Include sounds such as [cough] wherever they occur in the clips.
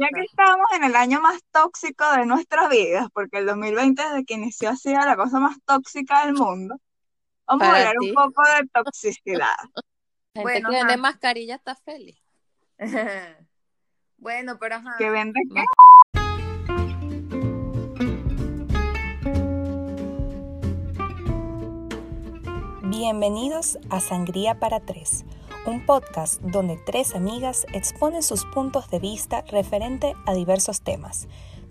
Ya que estamos en el año más tóxico de nuestras vidas, porque el 2020 desde que inició ha sido la cosa más tóxica del mundo, vamos a hablar ti. un poco de toxicidad. Gente Bueno, que vende mascarilla está feliz. [laughs] bueno, pero ajá. ¿Que vende qué? Bienvenidos a Sangría para Tres, un podcast donde tres amigas exponen sus puntos de vista referente a diversos temas.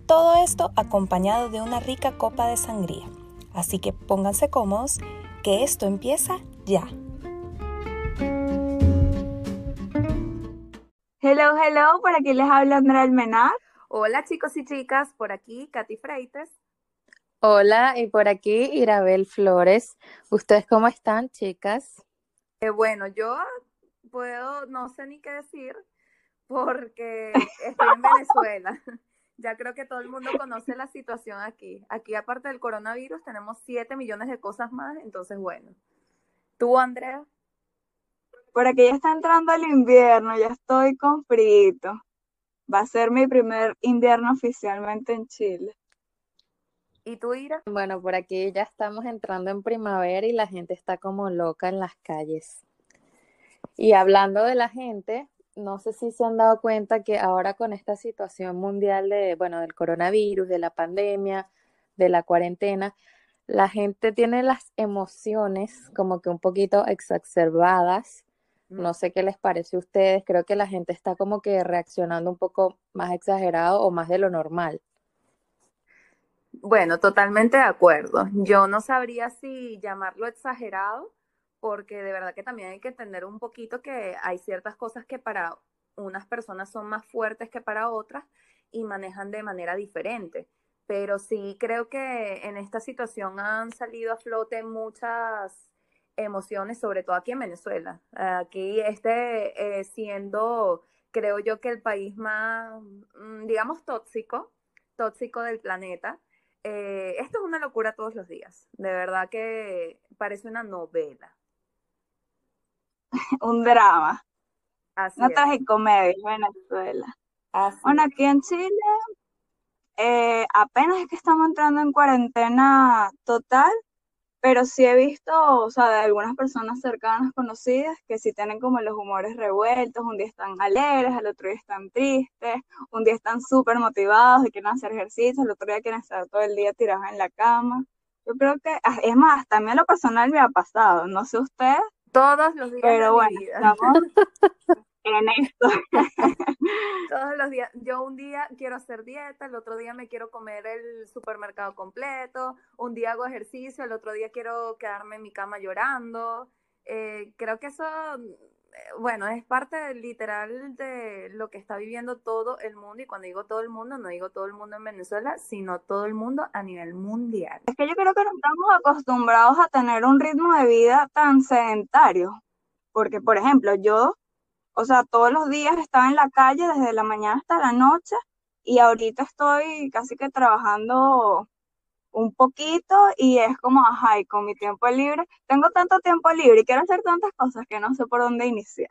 Todo esto acompañado de una rica copa de sangría. Así que pónganse cómodos, que esto empieza ya. Hello, hello, por aquí les habla Andrea Almenar. Hola chicos y chicas, por aquí Katy Freites. Hola, y por aquí Irabel Flores. ¿Ustedes cómo están, chicas? Eh, bueno, yo puedo, no sé ni qué decir, porque estoy en Venezuela. [laughs] Ya creo que todo el mundo conoce la situación aquí. Aquí, aparte del coronavirus, tenemos 7 millones de cosas más, entonces bueno. ¿Tú, Andrea? Por aquí ya está entrando el invierno, ya estoy con frito. Va a ser mi primer invierno oficialmente en Chile. ¿Y tú, Ira? Bueno, por aquí ya estamos entrando en primavera y la gente está como loca en las calles. Y hablando de la gente, no sé si se han dado cuenta que ahora con esta situación mundial de, bueno, del coronavirus, de la pandemia, de la cuarentena, la gente tiene las emociones como que un poquito exacerbadas. No sé qué les parece a ustedes, creo que la gente está como que reaccionando un poco más exagerado o más de lo normal. Bueno, totalmente de acuerdo. Yo no sabría si llamarlo exagerado, porque de verdad que también hay que entender un poquito que hay ciertas cosas que para unas personas son más fuertes que para otras y manejan de manera diferente. Pero sí creo que en esta situación han salido a flote muchas emociones, sobre todo aquí en Venezuela. Aquí este eh, siendo, creo yo, que el país más, mm, digamos, tóxico, tóxico del planeta. Eh, esto es una locura todos los días. De verdad que parece una novela. [laughs] Un drama, Así una es. tragicomedia en Venezuela. Así Bueno, aquí en Chile eh, apenas es que estamos entrando en cuarentena total, pero sí he visto, o sea, de algunas personas cercanas, conocidas, que sí tienen como los humores revueltos, un día están alegres, al otro día están tristes, un día están súper motivados y quieren hacer ejercicio, al otro día quieren estar todo el día tirados en la cama. Yo creo que, ah, es más, también lo personal me ha pasado, no sé ustedes, Todos los días de pero mi bueno, vida. estamos [laughs] en esto. [laughs] Todos los días. Yo un día quiero hacer dieta, el otro día me quiero comer el supermercado completo, un día hago ejercicio, el otro día quiero quedarme en mi cama llorando. Eh, creo que eso, bueno, es parte literal de lo que está viviendo todo el mundo. Y cuando digo todo el mundo, no digo todo el mundo en Venezuela, sino todo el mundo a nivel mundial. Es que yo creo que no estamos acostumbrados a tener un ritmo de vida tan sedentario, porque por ejemplo, yo, o sea, todos los días estaba en la calle desde la mañana hasta la noche y ahorita estoy casi que trabajando un poquito y es como, ajá, y con mi tiempo libre, tengo tanto tiempo libre y quiero hacer tantas cosas que no sé por dónde iniciar.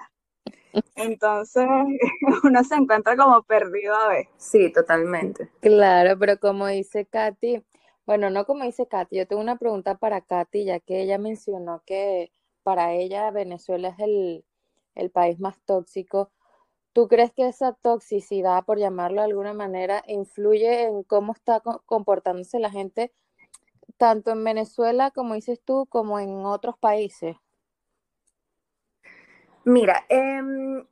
[laughs] Entonces, [laughs] uno se encuentra como perdido a veces. Sí, totalmente. Claro, pero como dice Katy, bueno, no como dice Katy, yo tengo una pregunta para Katy, ya que ella mencionó que para ella Venezuela es el, el país más tóxico. ¿Tú crees que esa toxicidad, por llamarlo de alguna manera, influye en cómo está co- comportándose la gente, tanto en Venezuela, como dices tú, como en otros países? Mira, em, o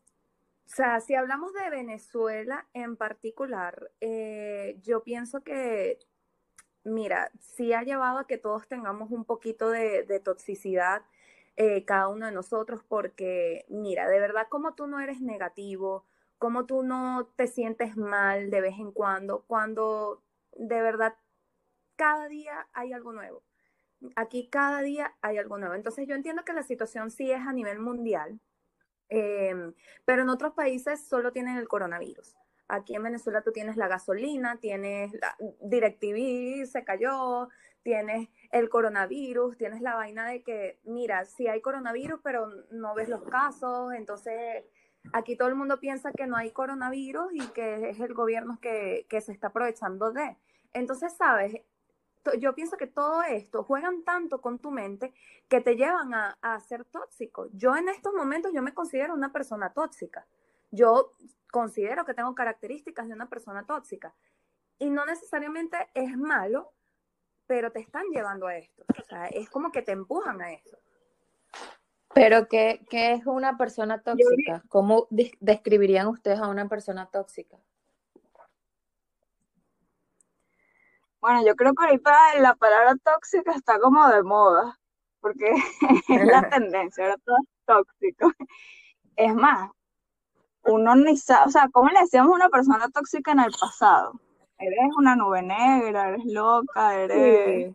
sea, si hablamos de Venezuela en particular, eh, yo pienso que, mira, sí ha llevado a que todos tengamos un poquito de toxicidad, eh, cada uno de nosotros, porque, mira, de verdad, como tú no eres negativo, como tú no te sientes mal de vez en cuando, cuando de verdad cada día hay algo nuevo. Aquí cada día hay algo nuevo. Entonces yo entiendo que la situación sí es a nivel mundial, eh, pero en otros países solo tienen el coronavirus. Aquí en Venezuela tú tienes la gasolina, tienes la DirecTV se cayó, tienes el coronavirus, tienes la vaina de que, mira, sí hay coronavirus, pero no ves los casos, entonces aquí todo el mundo piensa que no hay coronavirus y que es el gobierno que, que se está aprovechando de. Entonces, ¿sabes? Yo pienso que todo esto juegan tanto con tu mente que te llevan a, a ser tóxico. Yo en estos momentos yo me considero una persona tóxica. Yo considero que tengo características de una persona tóxica. Y no necesariamente es malo, pero te están llevando a esto. O sea, es como que te empujan a eso. Pero, ¿qué, qué es una persona tóxica? ¿Cómo describirían ustedes a una persona tóxica? Bueno, yo creo que ahorita la palabra tóxica está como de moda, porque [laughs] es la [laughs] tendencia, ahora todo es tóxico. Es más, uno ni sabe, o sea, ¿cómo le decíamos a una persona tóxica en el pasado? Eres una nube negra, eres loca, eres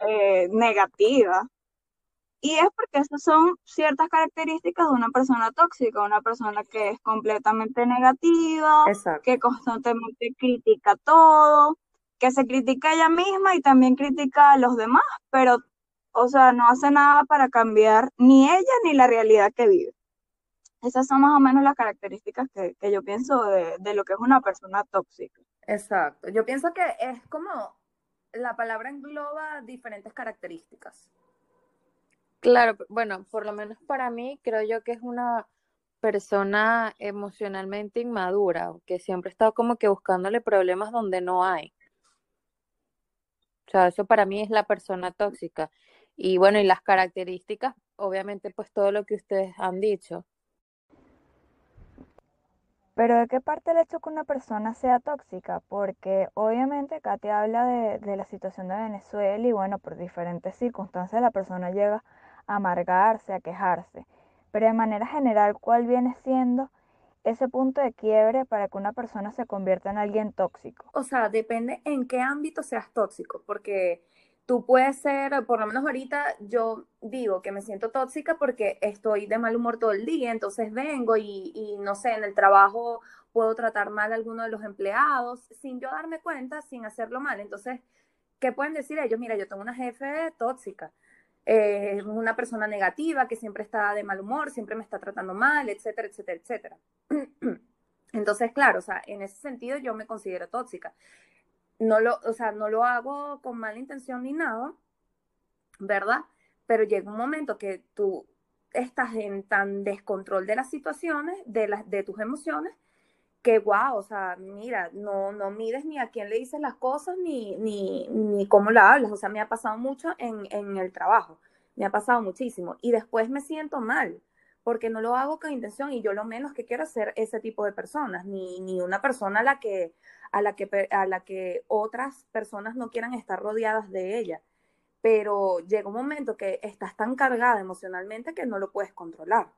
eh, negativa. Y es porque esas son ciertas características de una persona tóxica, una persona que es completamente negativa, que constantemente critica todo, que se critica a ella misma y también critica a los demás, pero, o sea, no hace nada para cambiar ni ella ni la realidad que vive. Esas son más o menos las características que, yo pienso de, de lo que es una persona tóxica. Exacto. Yo pienso que es como la palabra engloba diferentes características. Claro, bueno, por lo menos para mí creo yo que es una persona emocionalmente inmadura, que siempre está como que buscándole problemas donde no hay. O sea, eso para mí es la persona tóxica. Y bueno, y las características, obviamente, pues todo lo que ustedes han dicho. Pero ¿de qué parte el hecho que una persona sea tóxica? Porque obviamente Katy habla de, de la situación de Venezuela y bueno, por diferentes circunstancias la persona llega amargarse, a quejarse. Pero de manera general, ¿cuál viene siendo ese punto de quiebre para que una persona se convierta en alguien tóxico? O sea, depende en qué ámbito seas tóxico, porque tú puedes ser, por lo menos ahorita yo digo que me siento tóxica porque estoy de mal humor todo el día, entonces vengo y, no sé, en el trabajo puedo tratar mal a alguno de los empleados sin yo darme cuenta, sin hacerlo mal. Entonces, ¿qué pueden decir ellos? Mira, yo tengo una jefe tóxica eh, una persona negativa que siempre está de mal humor, siempre me está tratando mal, etcétera, etcétera, etcétera. [clears throat] Entonces, claro, o sea, en ese sentido yo me considero tóxica. No lo, o sea, no lo hago con mala intención ni nada, ¿verdad? Pero llega un momento que tú estás en tan descontrol de las situaciones, de, las, de tus emociones, que wow, o sea, mira, no, no mides ni a quién le dices las cosas ni, ni, ni cómo la hablas. O sea, me ha pasado mucho en, en el trabajo, me ha pasado muchísimo. Y después me siento mal, porque no lo hago con intención y yo lo menos que quiero ser ese tipo de personas, ni, ni una persona a la que, a la que, a la que otras personas no quieran estar rodeadas de ella. Pero llega un momento que estás tan cargada emocionalmente que no lo puedes controlar.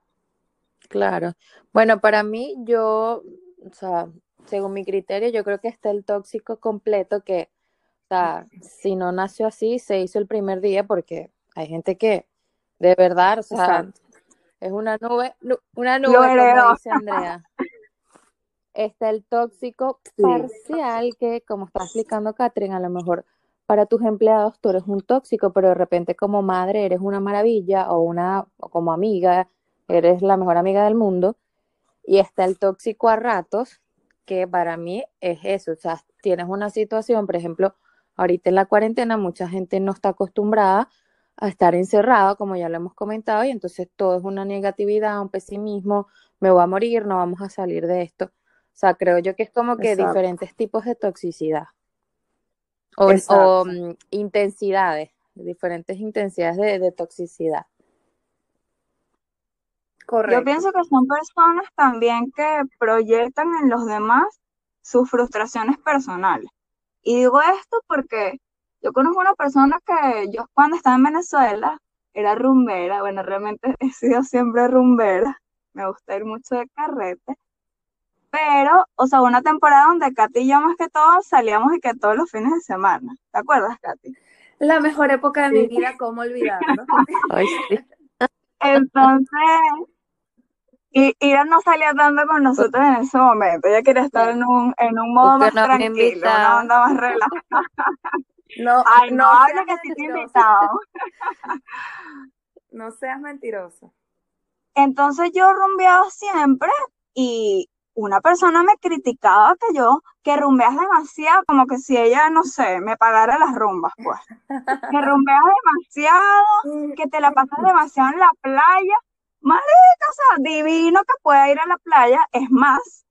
Claro. Bueno, para mí yo o sea, según mi criterio, yo creo que está el tóxico completo que, o sea, si no nació así, se hizo el primer día porque hay gente que, de verdad, o sea, es una nube, una nube, como dice Andrea. Está el tóxico parcial que, como está explicando Catherine, a lo mejor para tus empleados tú eres un tóxico, pero de repente como madre eres una maravilla o una o como amiga eres la mejor amiga del mundo. Y está el tóxico a ratos, que para mí es eso, o sea, tienes una situación, por ejemplo, ahorita en la cuarentena mucha gente no está acostumbrada a estar encerrada, como ya lo hemos comentado, y entonces todo es una negatividad, un pesimismo, me voy a morir, no vamos a salir de esto. O sea, creo yo que es como que diferentes tipos de toxicidad o, mm, intensidades, diferentes intensidades de toxicidad. Yo pienso que son personas también que proyectan en los demás sus frustraciones personales. Y digo esto porque yo conozco una persona que yo cuando estaba en Venezuela era rumbera, bueno, realmente [laughs] he sido siempre rumbera, me gusta ir mucho de carrete, pero, o sea, una temporada donde Katy y yo más que todo salíamos y que todos los fines de semana, ¿te acuerdas, Katy? La mejor época de mi vida, ¿cómo olvidarlo? [laughs] Entonces, y Ira no salía tanto con nosotros en ese momento. Ella quería estar en un, en un modo más tranquilo, una onda más relajada. No, Ay, no, no habla que sí te invitado. No seas mentirosa. Entonces yo rumbeaba siempre y una persona me criticaba que yo, que rumbeas demasiado, como que si ella, no sé, me pagara las rumbas, pues. Que [laughs] rumbeas demasiado, que te la pasas demasiado en la playa. Marica, o sea, divino que pueda ir a la playa. Es más,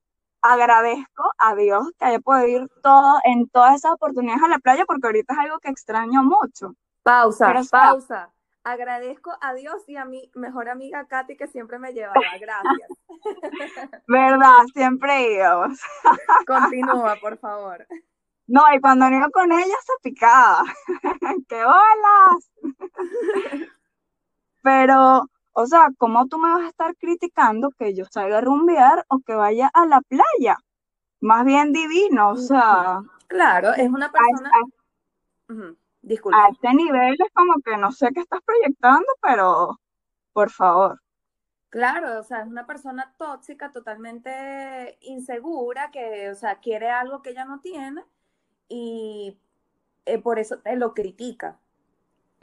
agradezco a Dios que haya podido ir todo, en todas esas oportunidades a la playa, porque ahorita es algo que extraño mucho. Pausa, pausa. Agradezco a Dios y a mi mejor amiga Katy que siempre me llevaba. Gracias. [laughs] Verdad, siempre íbamos. [laughs] Continúa, por favor. No, y cuando iba con ella se picaba. [laughs] ¡Qué bolas! Pero, o sea, ¿cómo tú me vas a estar criticando que yo salga a rumbear o que vaya a la playa? Más bien divino, o sea. Claro, es una persona. Disculpa. A este nivel es como que no sé qué estás proyectando, pero por favor. Claro, o sea, es una persona tóxica, totalmente insegura, que, o sea, quiere algo que ella no tiene y eh, por eso te lo critica.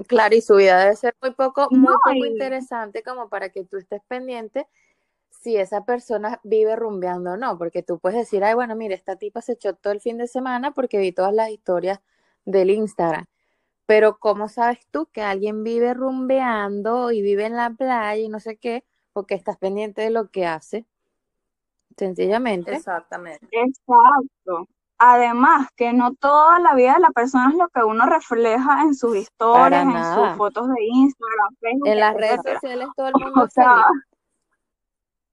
Claro, y su vida debe ser muy poco, muy poco interesante como para que tú estés pendiente si esa persona vive rumbeando o no, porque tú puedes decir, ay, bueno, mire, esta tipa se echó todo el fin de semana porque vi todas las historias del Instagram. Pero ¿cómo sabes tú que alguien vive rumbeando y vive en la playa y no sé qué? Porque estás pendiente de lo que hace. Sencillamente. Exactamente. Exacto. Además, que no toda la vida de la persona es lo que uno refleja en sus historias, en sus fotos de Instagram, Facebook. En las redes sociales todo el [laughs] mundo. O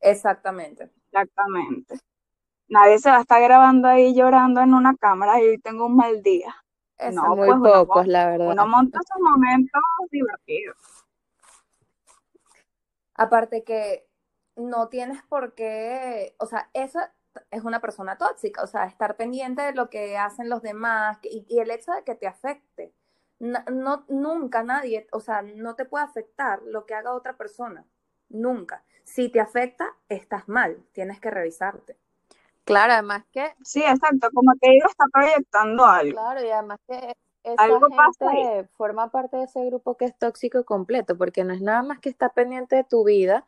Exactamente. Exactamente. Nadie se va a estar grabando ahí llorando en una cámara y tengo un mal día no, muy pues pocos, la verdad. Uno monta esos momentos divertidos. Aparte que no tienes por qué, o sea, esa es una persona tóxica, o sea, estar pendiente de lo que hacen los demás y, el hecho de que te afecte. No, nunca nadie, o sea, no te puede afectar lo que haga otra persona, nunca. Si te afecta, estás mal, tienes que revisarte. Claro, además que... Sí, exacto, como te digo, está proyectando algo. Claro, y además que esa gente forma parte de ese grupo que es tóxico completo, porque no es nada más que está pendiente de tu vida,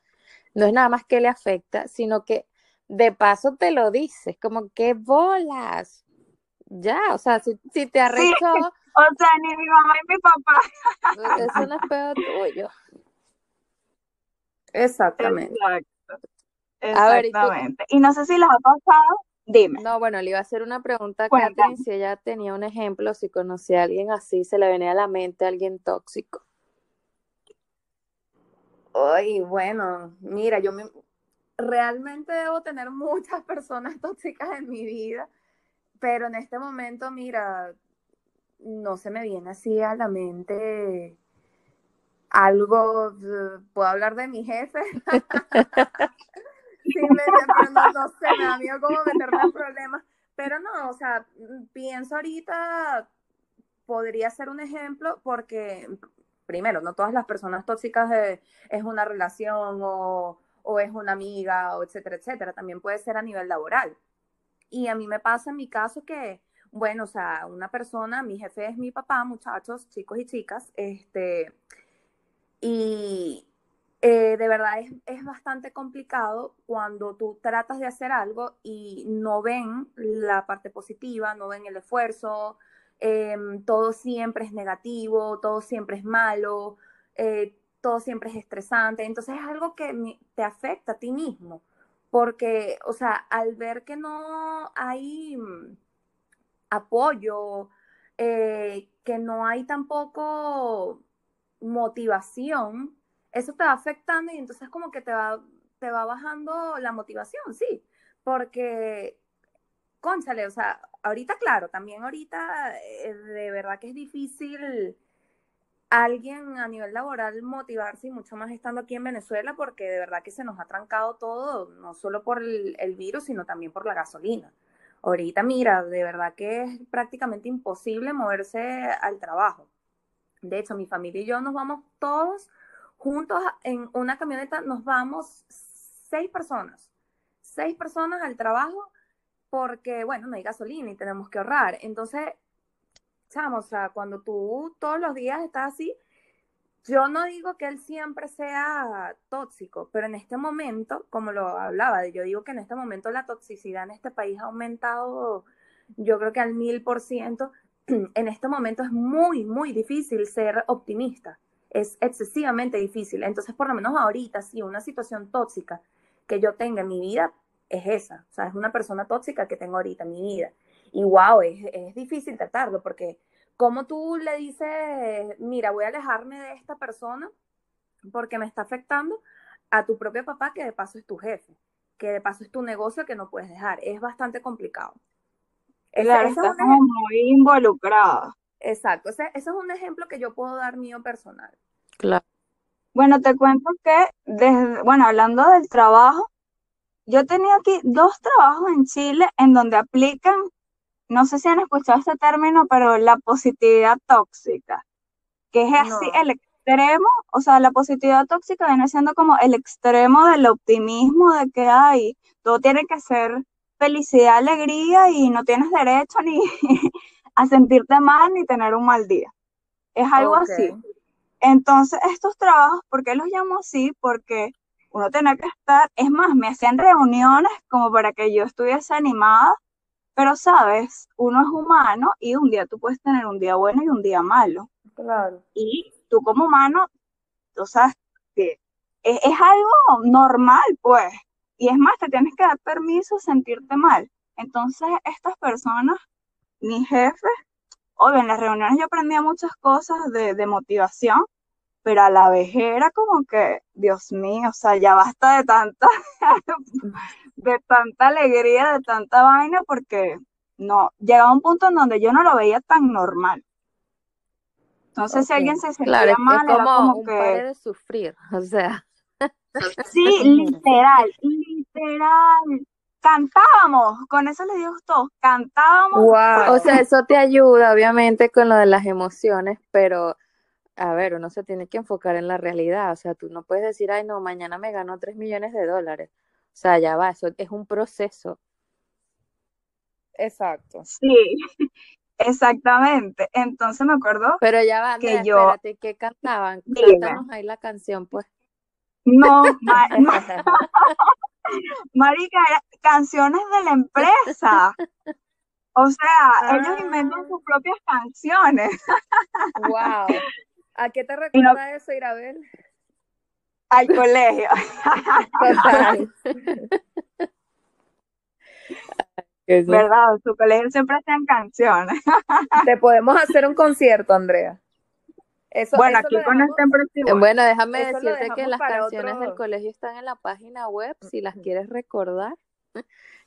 no es nada más que le afecta, sino que de paso te lo dices, como que bolas. Ya, o sea, si, te arrechó... [laughs] o sea, ni mi mamá y mi papá. eso no es peor tuyo. Exactamente. Exactamente. y, no sé si les ha pasado, dime. No, bueno, le iba a hacer una pregunta a Catherine si ella tenía un ejemplo, si conocía a alguien así, se le venía a la mente a alguien tóxico. Ay, bueno, mira, yo me, realmente debo tener muchas [laughs] personas tóxicas en mi vida, pero en este momento, mira, no se me viene así a la mente algo, puedo hablar de mi jefe. [laughs] Sí, no, no, sé, me da como meterme en problemas. Pero no, o sea, pienso ahorita, podría ser un ejemplo porque, primero, no todas las personas tóxicas es una relación o, o es una amiga, o etcétera, etcétera. También puede ser a nivel laboral. Y a mí me pasa en mi caso que, bueno, o sea, una persona, mi jefe es mi papá, muchachos, chicos y chicas, este, y eh, de verdad es, bastante complicado cuando tú tratas de hacer algo y no ven la parte positiva, no ven el esfuerzo, em, todo siempre es negativo, todo siempre es malo, eh, todo siempre es estresante. Entonces es algo que te afecta a ti mismo, porque, o sea, al ver que no hay mm, apoyo, eh, que no hay tampoco motivación, eso te va afectando y entonces como que te va, te va bajando la motivación, sí, porque, conchale, o sea, ahorita claro, también ahorita eh, de verdad que es difícil alguien a nivel laboral motivarse y mucho más estando aquí en Venezuela porque de verdad que se nos ha trancado todo, no solo por el, el virus, sino también por la gasolina. Ahorita, mira, de verdad que es prácticamente imposible moverse al trabajo. De hecho, mi familia y yo nos vamos todos juntos en una camioneta nos vamos seis personas, seis personas al trabajo porque, bueno, no hay gasolina y tenemos que ahorrar. Entonces, chamo, o sea, cuando tú todos los días estás así, yo no digo que él siempre sea tóxico, pero en este momento, como lo hablaba, yo digo que en este momento la toxicidad en este país ha aumentado, yo creo que al mil por ciento. [clears throat] En este momento es muy, muy difícil ser optimista. Es excesivamente difícil. Entonces, por lo menos ahorita, si una situación tóxica que yo tenga en mi vida es esa. O sea, es una persona tóxica que tengo ahorita en mi vida. Y wow, es, es difícil tratarlo porque ¿Cómo tú le dices, mira, voy a alejarme de esta persona porque me está afectando a tu propio papá, que de paso es tu jefe, que de paso es tu negocio que no puedes dejar? Es bastante complicado. Claro, estás como muy involucrada. Exacto, ese, ese es un ejemplo que yo puedo dar mío personal. Claro. Bueno, te cuento que, desde, bueno, hablando del trabajo, yo tenía aquí dos trabajos en Chile en donde aplican no sé si han escuchado este término, pero la positividad tóxica, que es así el extremo, o sea, la positividad tóxica viene siendo como el extremo del optimismo de que hay, todo tiene que ser felicidad, alegría y no tienes derecho ni [laughs] a sentirte mal ni tener un mal día. Es algo así. Entonces, estos trabajos, ¿por qué los llamo así? Porque uno tiene que estar, es más, me hacían reuniones como para que yo estuviese animada pero sabes, uno es humano y un día tú puedes tener un día bueno y un día malo. Claro. Y tú como humano, tú sabes que es, algo normal, pues. Y es más, te tienes que dar permiso sentirte mal. Entonces, estas personas, mi jefe, obvio, en las reuniones yo aprendía muchas cosas de, de motivación, pero a la vez era como que, Dios mío, o sea, ya basta de tanta, [laughs] de tanta alegría, de tanta vaina, porque no, llegaba un punto en donde yo no lo veía tan normal. Entonces, si alguien se sentía mal, era como un que... de sufrir, [laughs] o sea. Sí, literal, literal. Cantábamos, con eso les digo todo, cantábamos. O sea, eso te ayuda, obviamente, con lo de las emociones, pero a ver, uno se tiene que enfocar en la realidad, o sea, tú no puedes decir, ay, no, mañana me gano 3 millones de dólares. O sea, ya va, eso es un proceso. Exacto. Sí, [laughs] exactamente. Entonces me acuerdo Pero ya va, que yo... espérate, ¿qué cantaban? [laughs] Cántanos ahí la canción, pues. No, [laughs] marica, canciones de la empresa. O sea, ellos inventan sus propias canciones. Wow. ¿A qué te recuerda eso, Irabel? Al colegio. [laughs] ¿Verdad? Su colegio siempre hacían canciones. [laughs] Te podemos hacer un concierto, Andrea. Eso, bueno, aquí con este próximo. Bueno, déjame decirte que las canciones del colegio están en la página web, si las quieres recordar.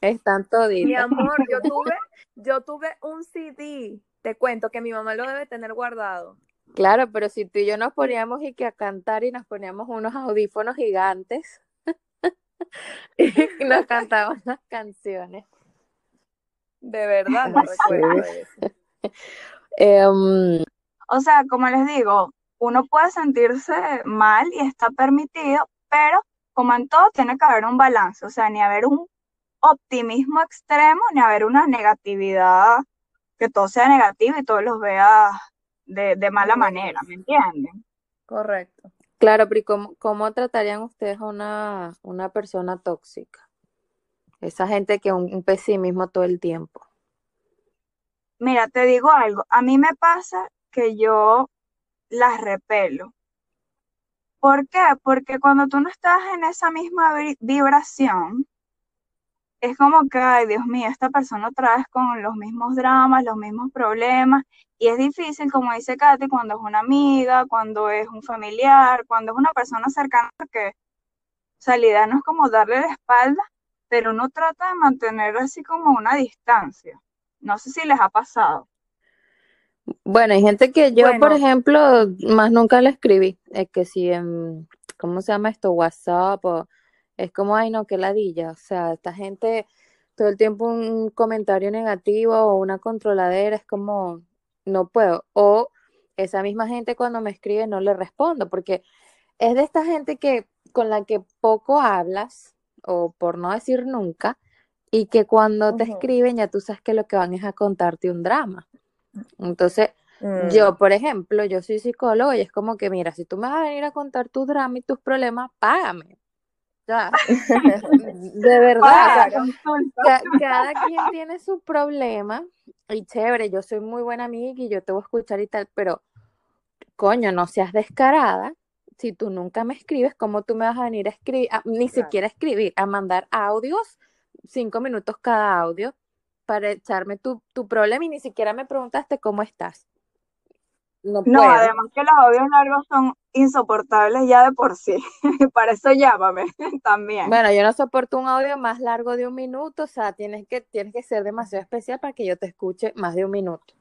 Están toditas. Mi amor, yo [laughs] tuve, yo tuve un CD, te cuento que mi mamá lo debe tener guardado. Claro, pero si tú y yo nos poníamos y que a cantar y nos poníamos unos audífonos gigantes [laughs] y [laughs] nos cantábamos las canciones. De verdad, no recuerdo eso. [laughs] Em, o sea, como les digo, uno puede sentirse mal y está permitido, pero como en todo tiene que haber un balance, o sea, ni haber un optimismo extremo, ni haber una negatividad, que todo sea negativo y todos los vea de, mala manera, ¿me entienden? Correcto. Claro, pero cómo, cómo tratarían ustedes a una, una persona tóxica? Esa gente que un, un pesimismo todo el tiempo. Mira, te digo algo, a mí me pasa que yo las repelo. ¿Por qué? Porque cuando tú no estás en esa misma vibración, es como que, ay, Dios mío, esta persona otra vez con los mismos dramas, los mismos problemas, y es difícil, como dice Katy, cuando es una amiga, cuando es un familiar, cuando es una persona cercana, porque salida no es como darle la espalda, pero uno trata de mantener así como una distancia. No sé si les ha pasado. Bueno, hay gente que yo, por ejemplo, más nunca le escribí. Es que si en, ¿cómo se llama esto? WhatsApp o es como, ay, no, qué ladilla. O sea, esta gente, todo el tiempo un comentario negativo o una controladera, es como, no puedo. O esa misma gente cuando me escribe no le respondo, porque es de esta gente que con la que poco hablas, o por no decir nunca, y que cuando te escriben ya tú sabes que lo que van es a contarte un drama. Entonces, Mm, Yo, por ejemplo, yo soy psicólogo y es como que, mira, si tú me vas a venir a contar tus dramas y tus problemas, págame. Sea, [laughs] de verdad, o sea, cada quien tiene su problema y chévere, yo soy muy buena amiga y yo te voy a escuchar y tal, pero coño, no seas descarada. Si tú nunca me escribes, ¿cómo tú me vas a venir a escribir? a- ni Claro. siquiera escribir, a mandar audios, cinco minutos cada audio, para echarme tu, tu problema y ni siquiera me preguntaste cómo estás. No No, puedo. además que los audios largos son insoportables ya de por sí. [laughs] Para eso llámame [laughs] también. Bueno, yo no soporto un audio más largo de un minuto, o sea, tienes que, tienes que ser demasiado especial para que yo te escuche más de un minuto.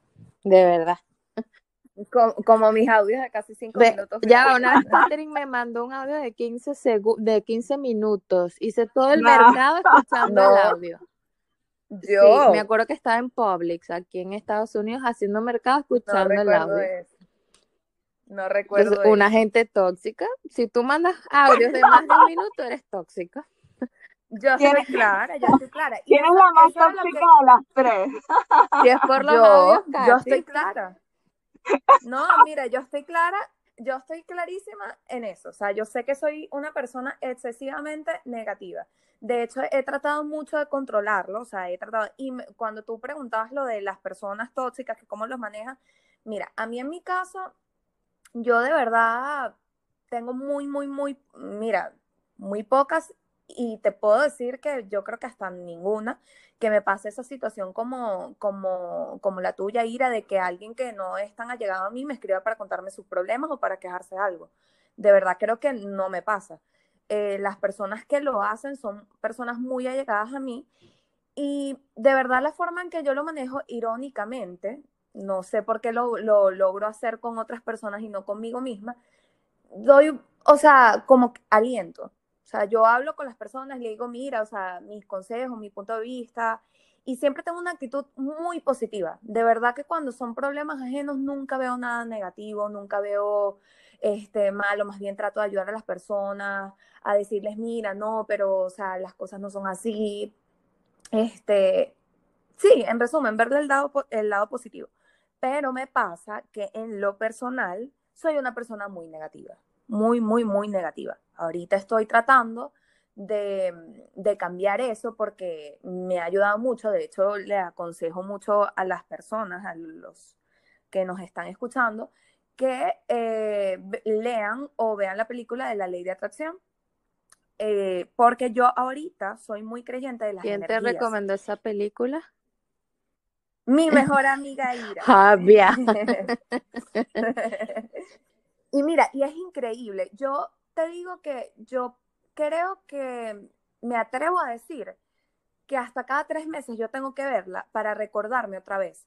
De verdad. [laughs] como, como mis audios de casi cinco minutos. ya una vez Catherine me mandó un audio de 15 segu- de 15 minutos. Hice todo el No. mercado escuchando el audio. Sí, Yo me acuerdo que estaba en Publix, aquí en Estados Unidos, haciendo mercado, no escuchando el audio. eso. No recuerdo una eso. gente tóxica, si tú mandas [laughs] audios de más de un minuto, eres tóxica. Yo estoy clara, yo estoy clara. ¿Quién es la más tóxica que- de las tres? Si es por los yo, audios, yo estoy clara. No, mira, yo estoy clara, yo estoy clarísima en eso. O sea, yo sé que soy una persona excesivamente negativa. De hecho, he tratado mucho de controlarlo, o sea, he tratado, y me- cuando tú preguntabas lo de las personas tóxicas, que cómo los manejan, mira, a mí en mi caso, yo de verdad tengo muy, muy, muy, mira, muy pocas, y te puedo decir que yo creo que hasta ninguna, que me pase esa situación como, como, como la tuya, Ira, de que alguien que no es tan allegado a mí me escriba para contarme sus problemas o para quejarse de algo. De verdad creo que no me pasa. Eh, las personas que lo hacen son personas muy allegadas a mí y de verdad la forma en que yo lo manejo irónicamente, no sé por qué lo, lo logro hacer con otras personas y no conmigo misma, doy, o sea, como aliento. O sea, yo hablo con las personas, le digo, mira, o sea, mis consejos, mi punto de vista, y siempre tengo una actitud muy positiva. De verdad que cuando son problemas ajenos nunca veo nada negativo, nunca veo este malo, más bien trato de ayudar a las personas, a decirles, mira, no, pero, o sea, las cosas no son así. Este, sí, en resumen, ver el lado, el lado positivo. Pero me pasa que en lo personal soy una persona muy negativa, muy, muy, muy negativa. Ahorita estoy tratando de, de cambiar eso porque me ha ayudado mucho. De hecho, le aconsejo mucho a las personas, a los que nos están escuchando, que eh, lean o vean la película de la ley de atracción. Eh, porque yo ahorita soy muy creyente de las ¿Quién te recomendó esa película? Mi [laughs] mejor amiga Ira. Javier. [laughs] y mira, y es increíble. Yo te digo que yo creo que me atrevo a decir que hasta cada tres meses yo tengo que verla para recordarme otra vez.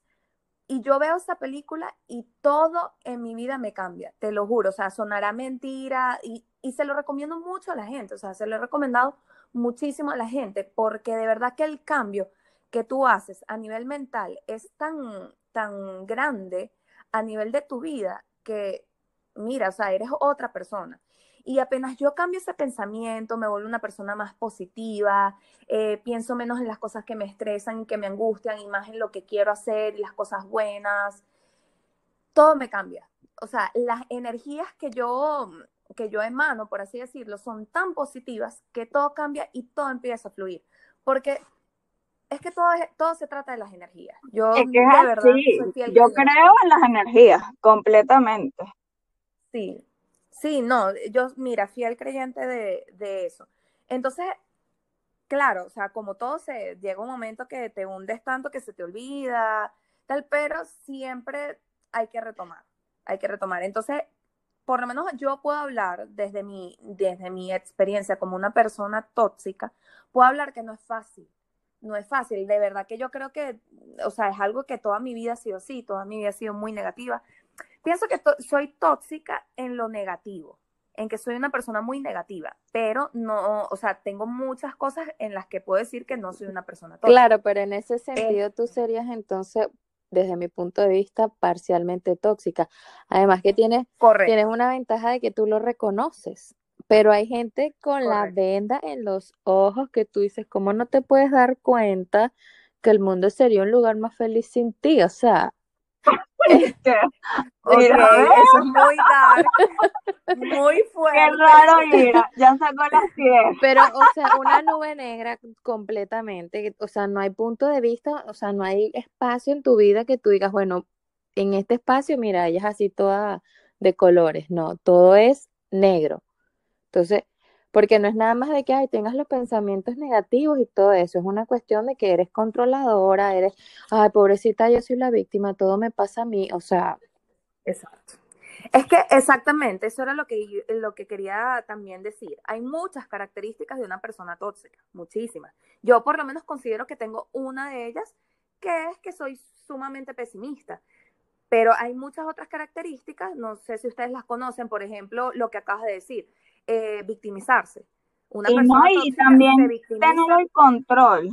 Y yo veo esa película y todo en mi vida me cambia, te lo juro. O sea, sonará mentira y, y se lo recomiendo mucho a la gente. O sea, se lo he recomendado muchísimo a la gente porque de verdad que el cambio que tú haces a nivel mental es tan, tan grande a nivel de tu vida que, mira, o sea, eres otra persona. Y apenas yo cambio ese pensamiento, me vuelvo una persona más positiva, eh, pienso menos en las cosas que me estresan y que me angustian y más en lo que quiero hacer y las cosas buenas. Todo me cambia. O sea, las energías que yo, que yo emano, por así decirlo, son tan positivas que todo cambia y todo empieza a fluir. Porque es que todo, es- todo se trata de las energías. Yo Es que es de verdad así. soy fiel Yo creo en las energías, completamente. Sí, sí, no, yo, mira, fiel creyente de, de eso. Entonces, claro, o sea, como todo se, llega un momento que te hundes tanto que se te olvida, tal, pero siempre hay que retomar, hay que retomar. Entonces, por lo menos yo puedo hablar desde mi, desde mi experiencia como una persona tóxica, puedo hablar que no es fácil, no es fácil, de verdad que yo creo que, o sea, es algo que toda mi vida ha sido así, toda mi vida ha sido muy negativa. Pienso que soy tóxica en lo negativo, en que soy una persona muy negativa, pero no, o sea, tengo muchas cosas en las que puedo decir que no soy una persona tóxica. Claro, pero en ese sentido tú serías entonces, desde mi punto de vista, parcialmente tóxica. Además que tienes, tienes una ventaja de que tú lo reconoces, pero hay gente con la venda en los ojos que tú dices, ¿cómo no te puedes dar cuenta que el mundo sería un lugar más feliz sin ti? O sea, [laughs] [laughs] [laughs] Ok, eso es muy dark, muy fuerte. Qué raro, mira, ya sacó las pies. Pero, o sea, una nube negra completamente, o sea, no hay punto de vista, o sea, no hay espacio en tu vida que tú digas, bueno, en este espacio, mira, ella es así toda de colores, no, todo es negro. Entonces, porque no es nada más de que ay, tengas los pensamientos negativos y todo eso, es una cuestión de que eres controladora, eres, ay, pobrecita, yo soy la víctima, todo me pasa a mí, o sea. Exacto. Es que exactamente, eso era lo que, lo que quería también decir. Hay muchas características de una persona tóxica, muchísimas. Yo por lo menos considero que tengo una de ellas, que es que soy sumamente pesimista. Pero hay muchas otras características, no sé si ustedes las conocen, por ejemplo, lo que acabas de decir, eh, victimizarse. Una y persona no, y también tener el control.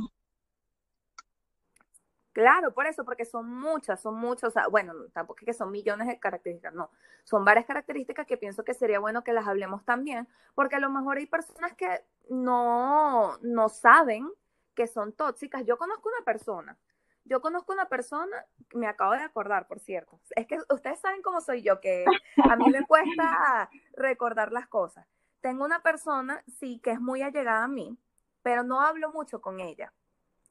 Claro, por eso, porque son muchas, son muchas, o sea, bueno, tampoco es que son millones de características, no, son varias características que pienso que sería bueno que las hablemos también, porque a lo mejor hay personas que no, no saben que son tóxicas. Yo conozco una persona yo conozco una persona, me acabo de acordar, por cierto. Es que ustedes saben cómo soy yo, que a mí me cuesta recordar las cosas. Tengo una persona, sí, que es muy allegada a mí, pero no hablo mucho con ella.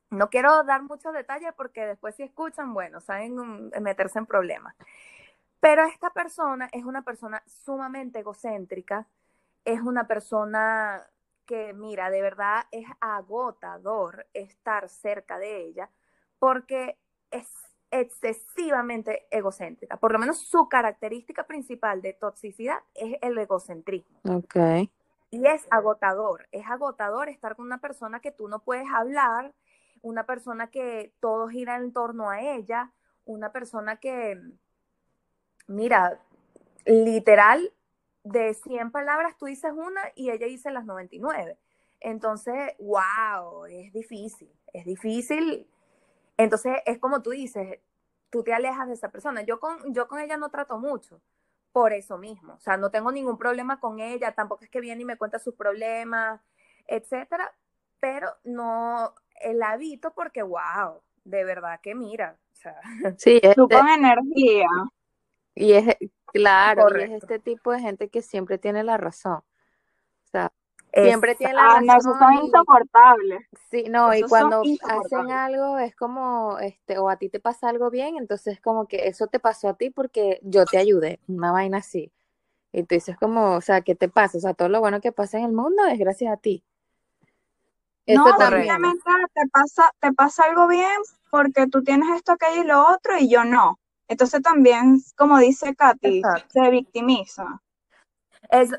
No quiero dar muchos detalles porque después si escuchan, bueno, saben meterse en problemas. Pero esta persona es una persona sumamente egocéntrica, es una persona que, mira, de verdad es agotador estar cerca de ella porque es excesivamente egocéntrica. Por lo menos su característica principal de toxicidad es el egocentrismo. Ok. Y es agotador, es agotador estar con una persona que tú no puedes hablar, una persona que todo gira en torno a ella, una persona que, mira, literal, de 100 palabras tú dices una y ella dice las 99. Entonces, wow, es difícil, es difícil entonces es como tú dices, tú te alejas de esa persona. Yo con, yo con ella no trato mucho por eso mismo. O sea, no tengo ningún problema con ella, tampoco es que viene y me cuenta sus problemas, etcétera, pero no la habito porque, wow, de verdad que mira. O sea, [laughs] sí, tú con energía. Y es, claro, y es este tipo de gente que siempre tiene la razón. O sea, Siempre tiene la razón. No, son insoportables. Sí, no, y cuando hacen algo es como, este, o a ti te pasa algo bien, entonces es como que eso te pasó a ti porque yo te ayudé, una vaina así. Y tú dices como, o sea, ¿qué te pasa? O sea, todo lo bueno que pasa en el mundo es gracias a ti. no, simplemente te pasa, te pasa algo bien porque tú tienes esto, aquello y lo otro y yo no. Entonces también, como dice Katy, se victimiza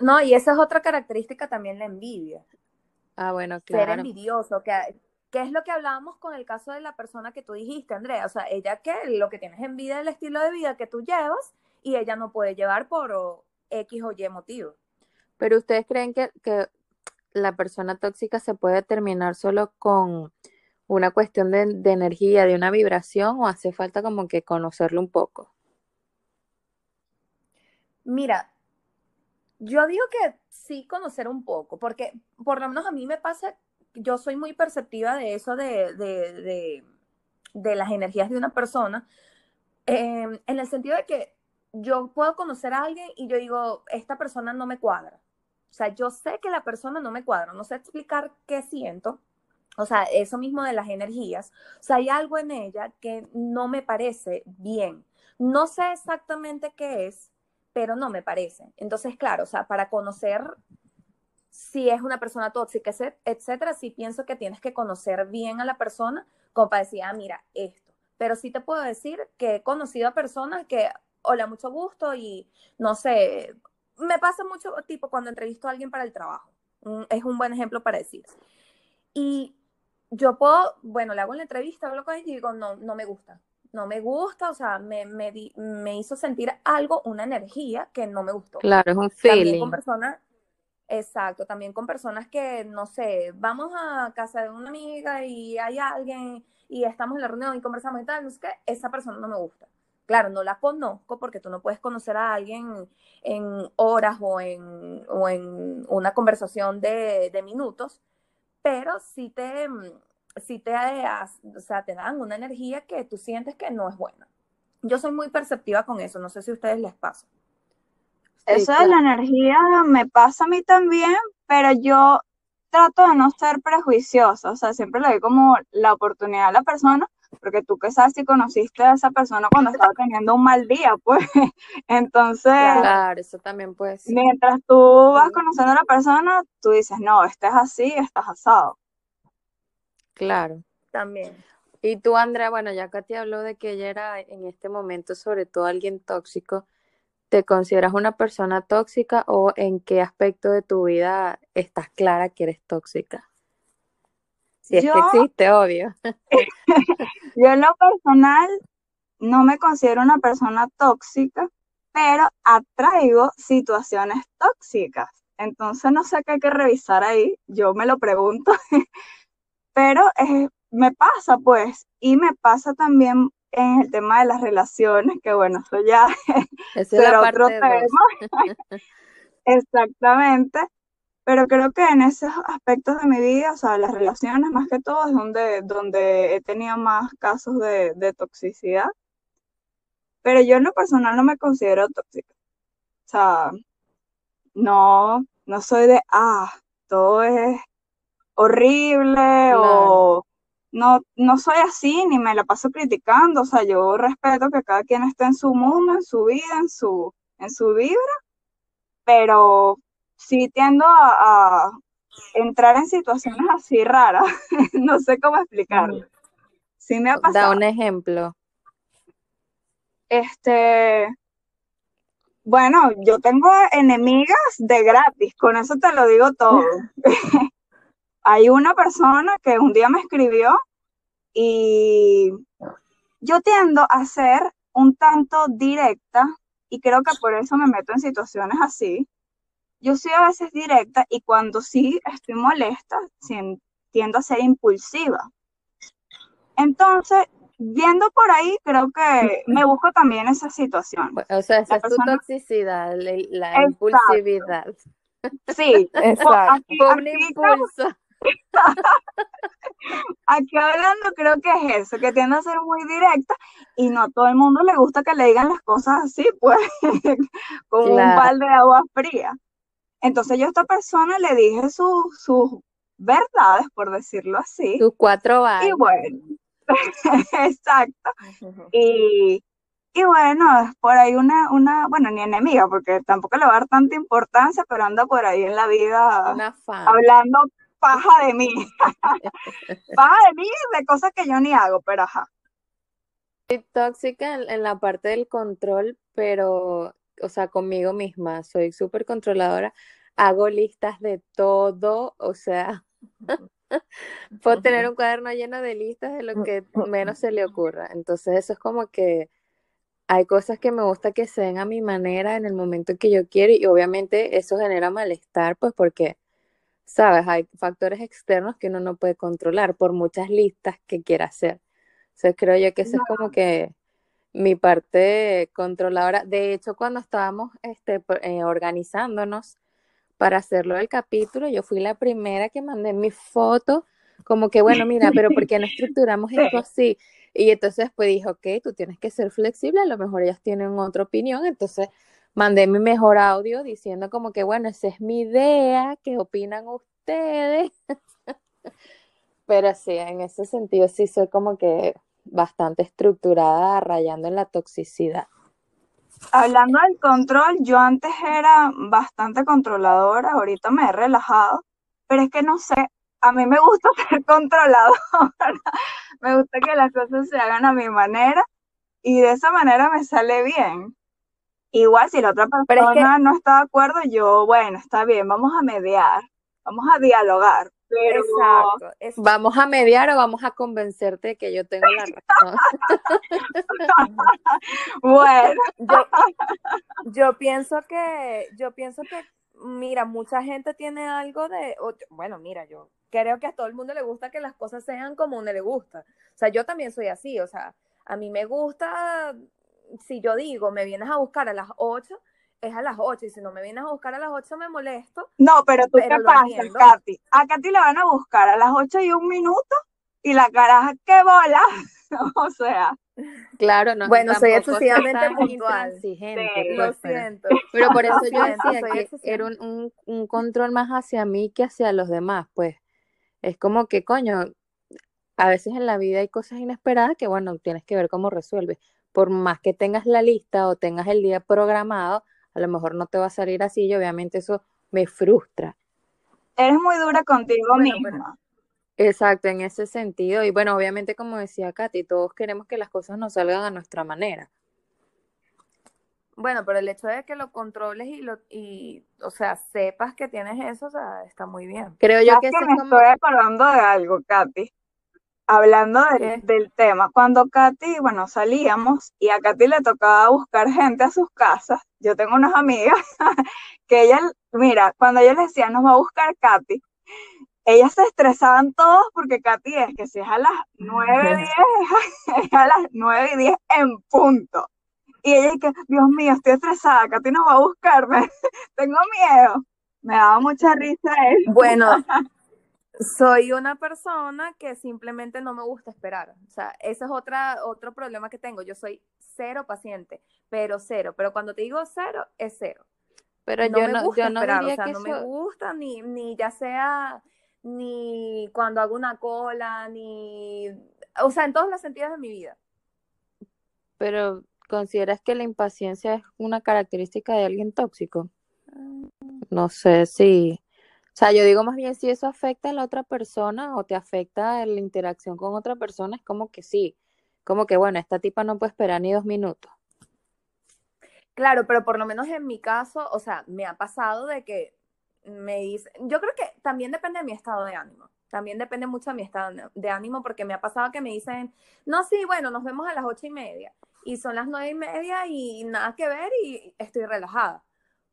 no, y esa es otra característica también, la envidia. Ah, bueno, claro. Ser envidioso, que, es lo que hablábamos con el caso de la persona que tú dijiste, Andrea. O sea, ella que lo que tienes envidia es el estilo de vida que tú llevas y ella no puede llevar por X o Y motivo. Pero ustedes creen que, que la persona tóxica se puede terminar solo con una cuestión de, de, energía, de una vibración, o hace falta como que conocerlo un poco? Mira, yo digo que sí conocer un poco, porque por lo menos a mí me pasa, yo soy muy perceptiva de eso, de, de, de, las energías de una persona, em, en el sentido de que yo puedo conocer a alguien y yo digo, esta persona no me cuadra. O sea, yo sé que la persona no me cuadra, no sé explicar qué siento. O sea, eso mismo de las energías. O sea, hay algo en ella que no me parece bien. No sé exactamente qué es, pero no me parece. Entonces, claro, o sea, para conocer si es una persona tóxica, etcétera, sí pienso que tienes que conocer bien a la persona como para decir, ah, mira, esto. Pero sí te puedo decir que he conocido a personas que, hola, mucho gusto y no sé, me pasa mucho tipo cuando entrevisto a alguien para el trabajo. Es un buen ejemplo para decir. Y yo puedo, bueno, le hago la entrevista, hablo con ella y digo, no, no me gusta no me gusta, o sea, me, me, me, hizo sentir algo, una energía que no me gustó. Claro, es un feeling. También con personas, exacto, también con personas que, no sé, vamos a casa de una amiga y hay alguien y estamos en la reunión y conversamos y tal, no sé qué, esa persona no me gusta. Claro, no la conozco porque tú no puedes conocer a alguien en horas o en, o en una conversación de, de minutos, pero sí te, si te, o sea, te dan una energía que tú sientes que no es buena. Yo soy muy perceptiva con eso, no sé si a ustedes les pasa. Eso de la energía me pasa a mí también, pero yo trato de no ser prejuiciosa, o sea, siempre le doy como la oportunidad a la persona, porque tú que sabes si conociste a esa persona cuando estaba teniendo un mal día, [laughs] pues, entonces, Claro, eso también puede ser. mientras tú vas conociendo a la persona, tú dices, no, este es así, estás asado. Claro. También. Y tú, Andrea, bueno, ya Katy habló de que ella era en este momento sobre todo alguien tóxico. ¿Te consideras una persona tóxica o en qué aspecto de tu vida estás clara que eres tóxica? Si es que existe, obvio. [laughs] yo en lo personal no me considero una persona tóxica, pero atraigo situaciones tóxicas. Entonces no sé qué hay que revisar ahí, yo me lo pregunto, [laughs] pero me pasa pues, y me pasa también en el tema de las relaciones, que bueno, eso ya es [laughs] otro tema, 2. [laughs] exactamente, pero creo que en esos aspectos de mi vida, o sea, las relaciones más que todo es donde, donde he tenido más casos de, de toxicidad, pero yo en lo personal no me considero tóxica, o sea, no, no soy de, ah, todo es horrible Claro. o no, no soy así ni me la paso criticando, o sea, yo respeto que cada quien esté en su mundo, en su vida, en su, en su vibra, pero sí tiendo a, a entrar en situaciones así raras, [laughs] no sé cómo explicarlo. Sí me ha Da pasado. un ejemplo. Este, bueno, yo tengo enemigas de gratis, con eso te lo digo todo. [laughs] Hay una persona que un día me escribió y yo tiendo a ser un tanto directa y creo que por eso me meto en situaciones así. Yo soy a veces directa y cuando sí estoy molesta, tiendo a ser impulsiva. Entonces, viendo por ahí, creo que me busco también esa situación. O sea, esa La es tu toxicidad, la, exacto, impulsividad. sí, [laughs] Exacto. aquí, Fue un impulso. [laughs] Aquí hablando creo que es eso, que tiende a ser muy directa y no a todo el mundo le gusta que le digan las cosas así, pues, [laughs] como un balde de agua fría. Entonces yo a esta persona le dije su- sus verdades, por decirlo así, Tus cuatro y vainas. bueno, [laughs] exacto. Y, y bueno, es por ahí una, una, bueno, ni enemiga, porque tampoco le va a dar tanta importancia, pero anda por ahí en la vida Una fan. hablando paja de mí, [laughs] paja de mí de cosas que yo ni hago, pero ajá. Soy tóxica en, en la parte del control, pero, o sea, conmigo misma. Soy súper controladora. Hago listas de todo, o sea, [laughs] puedo tener un cuaderno lleno de listas de lo que menos se le ocurra. Entonces, eso es como que hay cosas que me gusta que se den a mi manera en el momento que yo quiero y obviamente eso genera malestar, pues porque, sabes, hay factores externos que uno no puede controlar por muchas listas que quiera hacer. Entonces, creo yo que eso es como que mi parte controladora. De hecho, cuando estábamos este, por- eh, organizándonos para hacerlo del capítulo, yo fui la primera que mandé mi foto, como que, bueno, mira, pero ¿por qué no estructuramos [laughs] esto así? Y entonces después dije, ok, tú tienes que ser flexible, a lo mejor ellas tienen otra opinión, entonces mandé mi mejor audio diciendo como que, bueno, esa es mi idea, ¿qué opinan ustedes? [laughs] Pero sí, en ese sentido sí soy como que bastante estructurada, rayando en la toxicidad. Hablando del control, yo antes era bastante controladora, ahorita me he relajado, pero es que no sé, a mí me gusta [laughs] ser controladora, me gusta que las cosas se hagan a mi manera y de esa manera me sale bien. Igual si la otra Pero es que, persona no está de acuerdo, yo, bueno, está bien, vamos a mediar, vamos a dialogar, pero exacto, es, ¿Vamos a mediar o vamos a convencerte de que yo tengo la razón? [laughs] bueno, yo, yo pienso que, yo pienso que, mira, mucha gente tiene algo de, o- bueno, mira, yo creo que a todo el mundo le gusta que las cosas sean como a uno le gusta. O sea, yo también soy así, o sea, a mí me gusta, si yo digo, me vienes a buscar a las 8, es a las 8, y si no me vienes a buscar a las 8 me molesto, no, pero tú pero pasas, entiendo. Katy. A Katy la van a buscar a las 8 y un minuto y la caraja, ¡qué bola! [laughs] O sea, Claro, no. Bueno, soy excesivamente puntual. Sí, pues, Lo siento. Pero por eso yo decía que era un, un, un control más hacia mí que hacia los demás, pues. Es como que, coño, a veces en la vida hay cosas inesperadas que, bueno, tienes que ver cómo resuelves. Por más que tengas la lista o tengas el día programado, a lo mejor no te va a salir así y obviamente eso me frustra. Eres muy dura contigo Bueno, pero- misma. Exacto, en ese sentido. Y bueno, obviamente como decía Katy, todos queremos que las cosas nos salgan a nuestra manera. Bueno, pero el hecho de que lo controles y lo y, o sea, sepas que tienes eso, o sea, está muy bien. Creo yo ¿Sabes que que eso me es como... estoy acordando de algo, Katy? Hablando del, tema, cuando Katy, bueno, salíamos y a Katy le tocaba buscar gente a sus casas, yo tengo unas amigas [laughs] que ellas, mira, cuando yo les decía, nos va a buscar Katy, ellas se estresaban todos porque Katy es que si es a las 9, 10, [laughs] es a las 9 y 10 en punto. Y ella es que, Dios mío, estoy estresada, Katy nos va a buscarme, [laughs] tengo miedo. Me daba mucha risa eso. Bueno, soy una persona que simplemente no me gusta esperar. O sea, ese es otra, otro problema que tengo. Yo soy cero paciente, pero cero. Pero cuando te digo cero, es cero. Pero no yo me no, gusta yo no esperar, diría o sea, que no me gusta ni, ni ya sea ni cuando hago una cola, ni, o sea, en todos los sentidos de mi vida. Pero ¿consideras que la impaciencia es una característica de alguien tóxico? No sé si, sea, yo digo más bien si eso afecta a la otra persona o te afecta la interacción con otra persona, es como que sí, como que bueno, esta tipa no puede esperar ni dos minutos. Claro, pero por lo menos en mi caso, o sea, me ha pasado de que me dice, yo creo que también depende de mi estado de ánimo. También depende mucho de mi estado de ánimo porque me ha pasado que me dicen, no, sí, bueno, nos vemos a las ocho y media y son las nueve y media y nada que ver y estoy relajada.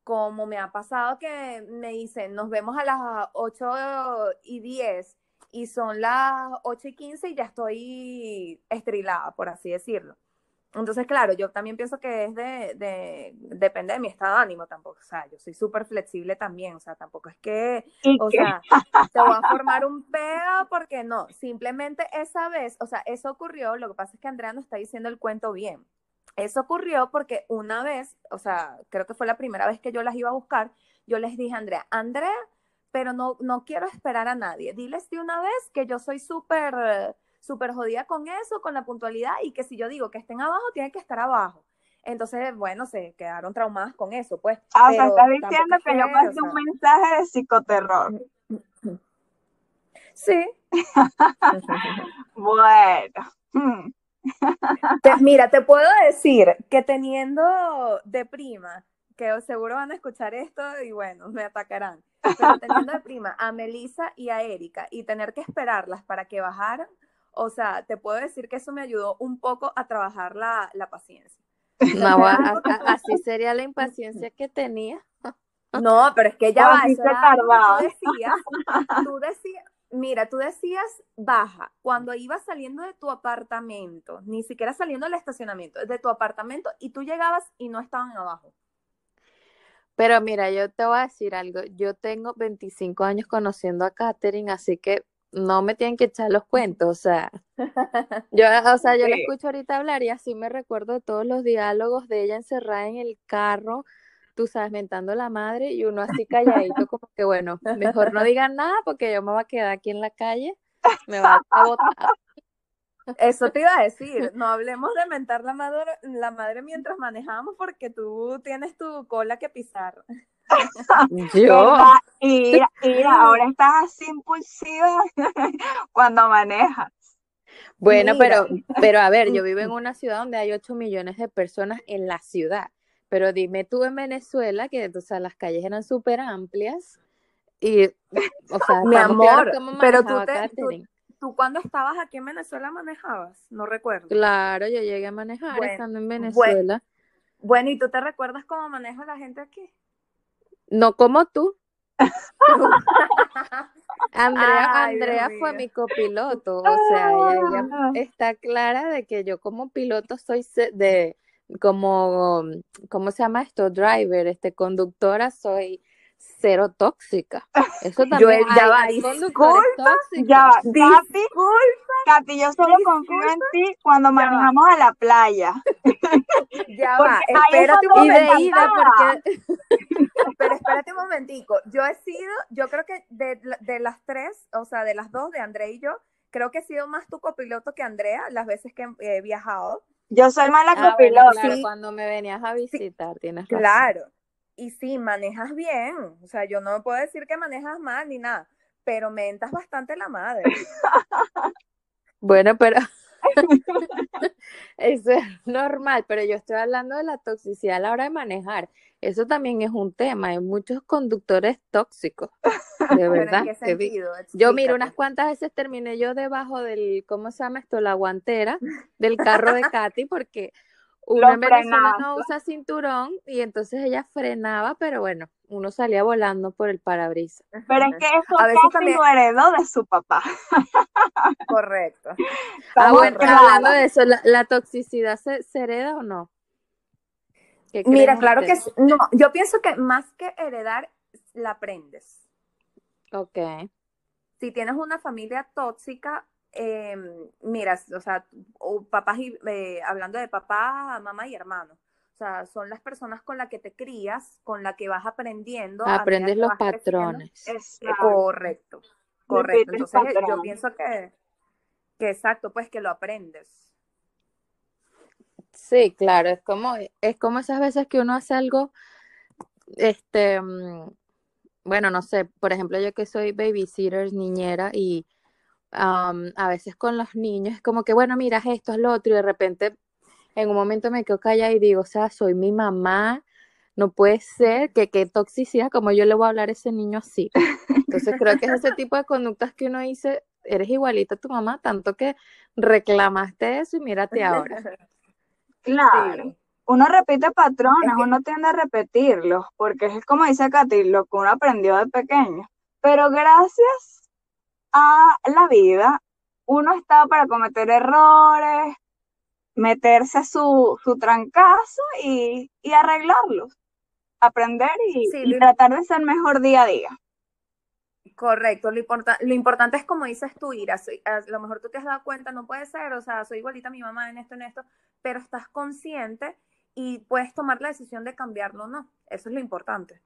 Como me ha pasado que me dicen, nos vemos a las ocho y diez y son las ocho y quince y ya estoy estrilada, por así decirlo. Entonces, claro, yo también pienso que es de, de, depende de mi estado de ánimo tampoco, o sea, yo soy súper flexible también, o sea, tampoco es que, ¿Y o qué? sea, te voy a formar un pega porque no, simplemente esa vez, o sea, eso ocurrió, lo que pasa es que Andrea no está diciendo el cuento bien. Eso ocurrió porque una vez, o sea, creo que fue la primera vez que yo las iba a buscar, yo les dije a Andrea, Andrea, pero no, no quiero esperar a nadie, diles de una vez que yo soy súper... súper jodida con eso, con la puntualidad, y que si yo digo que estén abajo, tienen que estar abajo. Entonces, bueno, se quedaron traumadas con eso, pues. Ah, o sea, pero estás diciendo que yo pasé o un mensaje de psicoterror. [laughs] Sí. [laughs] Bueno. hmm, Te- mira, te puedo decir que teniendo de prima, que seguro van a escuchar esto y bueno, me atacarán, pero teniendo de prima a Melissa y a Erika y tener que esperarlas para que bajaran, o sea, te puedo decir que eso me ayudó un poco a trabajar la, la paciencia. No, [laughs] así sería la impaciencia que tenía. No, pero es que ya va, Así eso era tú decías, tú decías, mira, tú decías baja, cuando ibas saliendo de tu apartamento, ni siquiera saliendo del estacionamiento, de tu apartamento, y tú llegabas y no estaban abajo. Pero mira, yo te voy a decir algo. Yo tengo 25 años conociendo a Katherine, así que no me tienen que echar los cuentos. O sea, [laughs] yo, o sea, yo la escucho ahorita hablar y así me recuerdo todos los diálogos de ella encerrada en el carro, tú sabes, mentando la madre y uno así calladito, como que bueno, mejor no digan nada porque yo me voy a quedar aquí en la calle, me va a botar. [laughs] Eso te iba a decir, no hablemos de mentar la madre, la madre mientras manejamos porque tú tienes tu cola que pisar. [laughs] Yo. Y, y ahora estás así impulsiva [laughs] cuando manejas. Bueno, Mira. pero, pero a ver, yo vivo en una ciudad donde hay 8 millones de personas en la ciudad. Pero dime tú en Venezuela, que o sea, las calles eran súper amplias y, o sea, [laughs] Mi amor, pero tú te- tú- Katherine. ¿Tú cuando estabas aquí en Venezuela manejabas? No recuerdo. Claro, yo llegué a manejar Bueno, estando en. Venezuela. Bueno, ¿y tú te recuerdas cómo maneja la gente aquí? No como tú. [laughs] Andrea, Ay, Andrea fue mi copiloto, o sea, ella, ella está clara de que yo como piloto soy de, como, ¿cómo se llama esto? Driver, este, conductora, soy cero tóxica. Eso Yo, también, ya hay, va, disculpa. Ya, va, Disculpa, Katy, Katy, yo solo confío en ti cuando manejamos a la playa. [laughs] Ya Porque va, espérate un ida, porque [laughs] Pero espérate un momentico. Yo he sido, yo creo que de, de las tres, o sea, de las dos, de Andrea y yo, creo que he sido más tu copiloto que Andrea las veces que he viajado. Yo soy mala Ah, bueno, copiloto. claro, Sí. cuando me venías a visitar, tienes razón. Claro. Y sí, manejas bien. O sea, yo no puedo decir que manejas mal ni nada, pero mentas bastante la madre. [laughs] Bueno, pero [laughs] eso es normal, pero yo estoy hablando de la toxicidad a la hora de manejar. Eso también es un tema. Hay muchos conductores tóxicos, de [laughs] verdad. ¿en qué? Yo miro unas cuantas veces terminé yo debajo del, ¿cómo se llama esto? La guantera del carro de [laughs] Katy porque uno Lo en Venezuela no usa cinturón y entonces ella frenaba, pero bueno, uno salía volando por el parabrisas. Pero es que eso A veces casi también- lo heredó de su papá. [laughs] Correcto. Ah, bueno, hablando de eso, ¿la, la toxicidad se, se hereda o no? ¿Qué Mira, claro que no, yo pienso que más que heredar, la aprendes. Ok. Si tienes una familia tóxica, eh, mira, o sea, o papás y, eh, hablando de papá, mamá y hermano. O sea, son las personas con las que te crías, con las que vas aprendiendo. Aprendes los patrones. Correcto, correcto. Entonces yo patrones. pienso que, que exacto, pues que lo aprendes. Sí, claro, es como, es como esas veces que uno hace algo, este, mm, bueno, no sé, por ejemplo, yo que soy babysitter, niñera, y am, a veces con los niños es como que, bueno, mira, esto es lo otro, y de repente en un momento me quedo callada y digo, o sea, soy mi mamá, no puede ser que qué toxicidad, como yo le voy a hablar a ese niño así. Entonces creo que es ese tipo de conductas que uno dice, eres igualita a tu mamá, tanto que reclamaste eso y mírate ahora. [laughs] Claro. Sí. Uno repite patrones, Es que- uno tiende a repetirlos, porque es como dice Katy, lo que uno aprendió de pequeño. Pero gracias a la vida, uno está para cometer errores, meterse su, su trancazo y, y arreglarlos, aprender y, Sí, y lo- tratar de ser mejor día a día. Correcto, lo, importa- lo importante es como dices tú, Ira, soy- a lo mejor tú te has dado cuenta, no puede ser, o sea, soy igualita a mi mamá en esto, en esto, pero estás consciente y puedes tomar la decisión de cambiarlo o no, eso es lo importante.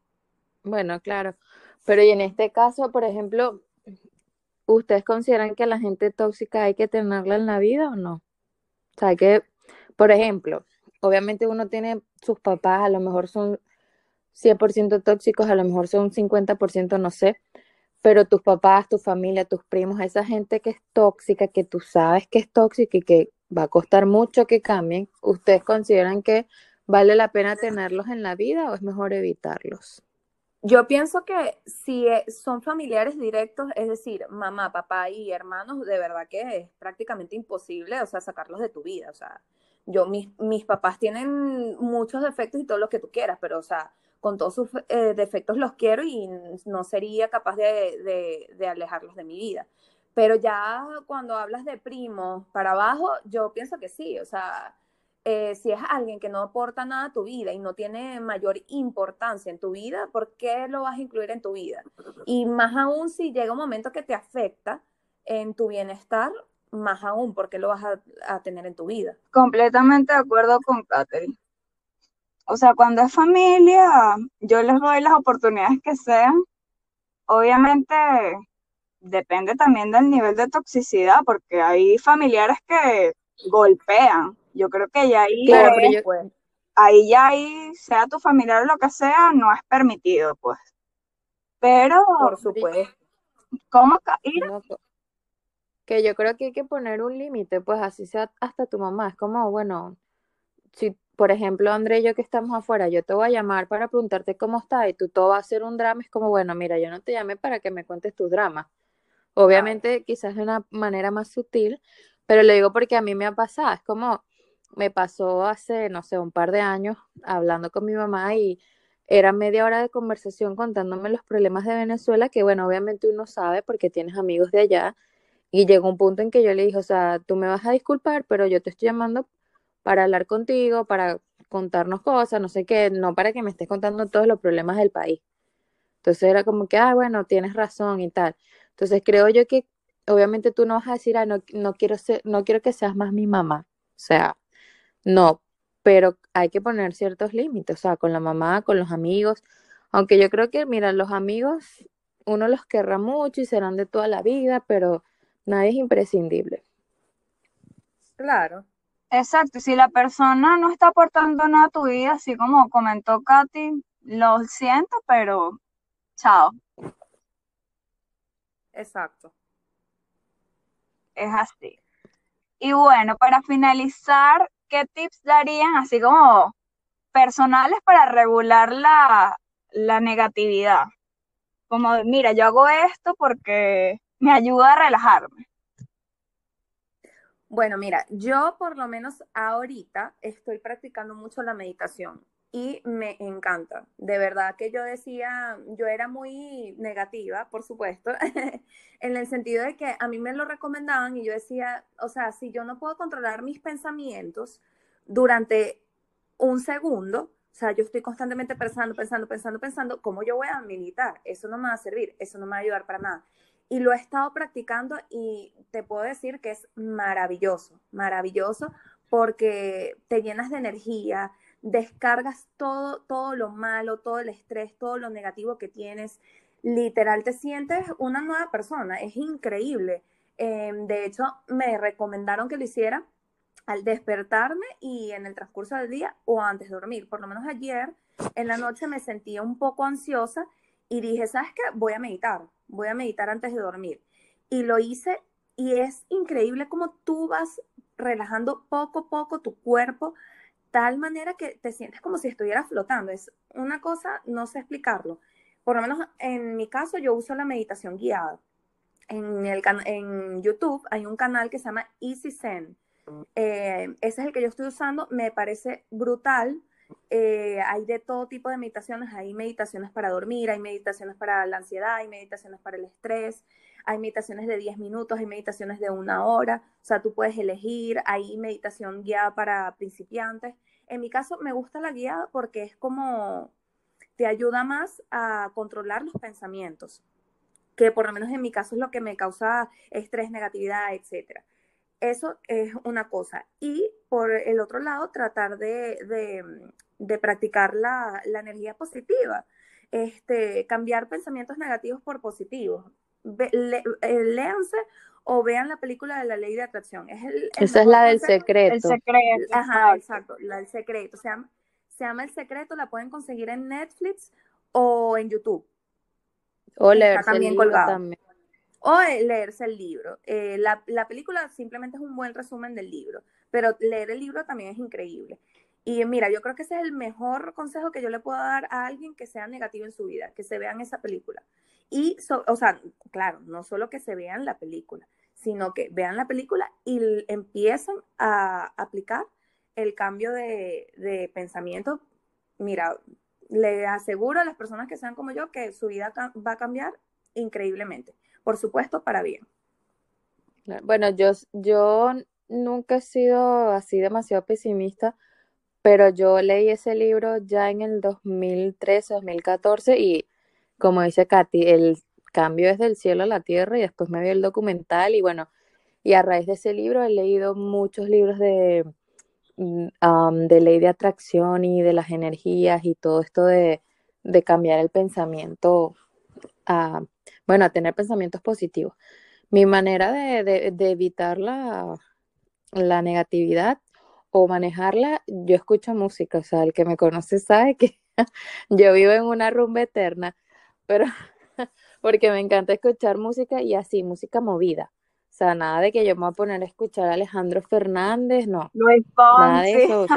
Bueno, claro. Pero y en este caso, por ejemplo, ¿ustedes consideran que la gente tóxica hay que tenerla en la vida o no? O sea, que, por ejemplo, obviamente uno tiene sus papás, a lo mejor son 100% tóxicos, a lo mejor son 50%, no sé, pero tus papás, tu familia, tus primos, esa gente que es tóxica, que tú sabes que es tóxica y que va a costar mucho que cambien, ¿ustedes consideran que vale la pena tenerlos en la vida o es mejor evitarlos? Yo pienso que si eh, son familiares directos, es decir, mamá, papá y hermanos, de verdad que es prácticamente imposible, o sea, sacarlos de tu vida, o sea, yo, mis, mis papás tienen muchos defectos y todo lo que tú quieras, pero, o sea, con todos sus eh, defectos los quiero y no sería capaz de, de, de alejarlos de mi vida. Pero ya cuando hablas de primos para abajo, yo pienso que sí, o sea, eh, si es alguien que no aporta nada a tu vida y no tiene mayor importancia en tu vida, ¿por qué lo vas a incluir en tu vida? Y más aún si llega un momento que te afecta en tu bienestar, más aún, ¿por qué lo vas a, a tener en tu vida? Completamente de acuerdo con Katherine. O sea, cuando es familia, yo les doy las oportunidades que sean. Obviamente, depende también del nivel de toxicidad, porque hay familiares que golpean. Yo creo que ya ahí, Claro, es- pero yo- Pues, ahí ya ahí, sea tu familiar o lo que sea, no es permitido, pues. Pero, por supuesto. ¿cómo ir? No, co- que yo creo que hay que poner un límite, pues así sea hasta tu mamá. Es como, bueno, si por ejemplo André y yo que estamos afuera, yo te voy a llamar para preguntarte cómo está y tú todo va a ser un drama, es como, bueno, mira, yo no te llamé para que me cuentes tus dramas. Obviamente quizás de una manera más sutil, pero lo digo porque a mí me ha pasado, es como me pasó hace, no sé, un par de años hablando con mi mamá y era media hora de conversación contándome los problemas de Venezuela, que bueno, obviamente uno sabe porque tienes amigos de allá, y llegó un punto en que yo le dije, o sea, tú me vas a disculpar, pero yo te estoy llamando para hablar contigo, para contarnos cosas, no sé qué, no para que me estés contando todos los problemas del país. Entonces era como que, ah, bueno, tienes razón y tal. Entonces creo yo que obviamente tú no vas a decir, ah, no, no quiero ser, no quiero que seas más mi mamá. O sea, no, pero hay que poner ciertos límites, o sea, con la mamá, con los amigos. Aunque yo creo que, mira, los amigos, uno los querrá mucho y serán de toda la vida, pero nadie es imprescindible. Claro. Exacto, si la persona no está aportando nada a tu vida, así como comentó Katy, lo siento, pero chao. Exacto. Es así. Y bueno, para finalizar, ¿qué tips darían así como personales para regular la, la negatividad? Como, mira, yo hago esto porque me ayuda a relajarme. Bueno, mira, yo por lo menos ahorita estoy practicando mucho la meditación y me encanta. De verdad que yo decía, yo era muy negativa, por supuesto, [laughs] en el sentido de que a mí me lo recomendaban y yo decía, o sea, si yo no puedo controlar mis pensamientos durante un segundo, o sea, yo estoy constantemente pensando, pensando, pensando, pensando, ¿cómo yo voy a meditar? Eso no me va a servir, eso no me va a ayudar para nada. Y lo he estado practicando y te puedo decir que es maravilloso, maravilloso porque te llenas de energía, descargas todo, todo lo malo, todo el estrés, todo lo negativo que tienes. Literal, te sientes una nueva persona, es increíble. Em, de hecho, me recomendaron que lo hiciera al despertarme y en el transcurso del día o antes de dormir. Por lo menos ayer en la noche me sentía un poco ansiosa y dije, ¿sabes qué? Voy a meditar, voy a meditar antes de dormir. Y lo hice y es increíble como tú vas relajando poco a poco tu cuerpo, tal manera que te sientes como si estuvieras flotando. Es una cosa, no sé explicarlo. Por lo menos en mi caso yo uso la meditación guiada. En, el en YouTube hay un canal que se llama Easy Zen. Eh, ese es el que yo estoy usando, me parece brutal eh, hay de todo tipo de meditaciones, hay meditaciones para dormir, hay meditaciones para la ansiedad, hay meditaciones para el estrés, hay meditaciones de 10 minutos, hay meditaciones de una hora, o sea, tú puedes elegir, hay meditación guiada para principiantes. En mi caso me gusta la guiada porque es como te ayuda más a controlar los pensamientos, que por lo menos en mi caso es lo que me causa estrés, negatividad, etcétera. Eso es una cosa. Y por el otro lado, tratar de, practicar la, energía positiva. Este, cambiar pensamientos negativos por positivos. Eh, léanse o vean la película de la ley de atracción. Es Esa es la del secreto. El secreto. Ajá, exacto, la del secreto. Se llama, se llama El Secreto, la pueden conseguir en Netflix o en YouTube. O leerse también colgado. También o leerse el libro. Eh, la, película simplemente es un buen resumen del libro, pero leer el libro también es increíble. Y mira, yo creo que ese es el mejor consejo que yo le puedo dar a alguien que sea negativo en su vida, que se vean esa película. Y, o sea, claro, no solo que se vean la película, sino que vean la película y empiecen a aplicar el cambio de, de pensamiento. Mira, le aseguro a las personas que sean como yo que su vida va a cambiar increíblemente por supuesto, para bien. Bueno, yo, yo nunca he sido así demasiado pesimista, pero yo leí ese libro ya en el 2013, 2014 y como dice Katy, el cambio es del cielo a la tierra y después me vi el documental y bueno, y a raíz de ese libro he leído muchos libros de, mm, de ley de atracción y de las energías y todo esto de, de cambiar el pensamiento a bueno, a tener pensamientos positivos. Mi manera de, evitar la, negatividad o manejarla, yo escucho música, o sea, el que me conoce sabe que [laughs] yo vivo en una rumba eterna, pero [laughs] porque me encanta escuchar música y así, música movida. O sea, nada de que yo me voy a poner a escuchar a Alejandro Fernández, no. Luis Nada de eso.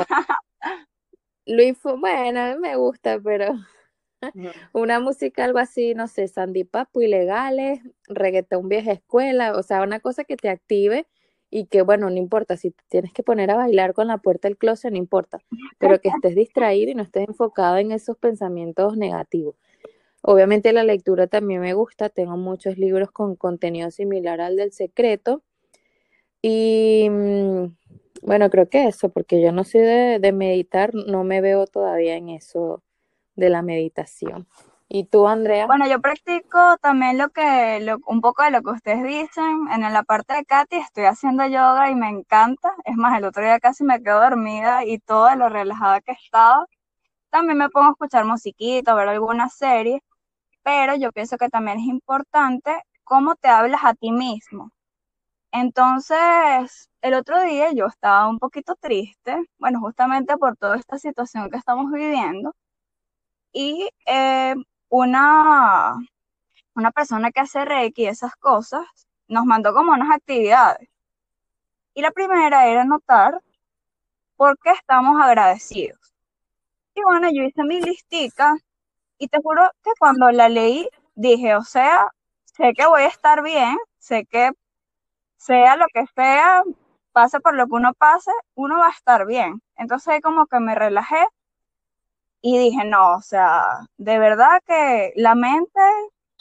Luis, bueno, me gusta, pero una música, algo así, no sé, Sandy Papo, ilegales, reggaetón vieja escuela, o sea, una cosa que te active y que, bueno, no importa, si te tienes que poner a bailar con la puerta del closet, no importa, pero que estés distraído y no estés enfocado en esos pensamientos negativos. Obviamente la lectura también me gusta, tengo muchos libros con contenido similar al del secreto y mm, bueno, creo que eso, porque yo no sé de meditar, no me veo todavía en eso de la meditación. ¿Y tú, Andrea? Bueno, yo practico también lo que, lo, un poco de lo que ustedes dicen. En la parte de Katy estoy haciendo yoga y me encanta. Es más, el otro día casi me quedo dormida y todo de lo relajada que estaba. También me pongo a escuchar musiquita, ver alguna serie, pero yo pienso que también es importante cómo te hablas a ti mismo. Entonces, el otro día yo estaba un poquito triste, bueno, justamente por toda esta situación que estamos viviendo, y eh, una, una persona que hace Reiki y esas cosas nos mandó como unas actividades. Y la primera era notar por qué estamos agradecidos. Y bueno, yo hice mi listica y te juro que cuando la leí dije, o sea, sé que voy a estar bien, sé que sea lo que sea, pase por lo que uno pase, uno va a estar bien. Entonces como que me relajé y dije, no, o sea, de verdad que la mente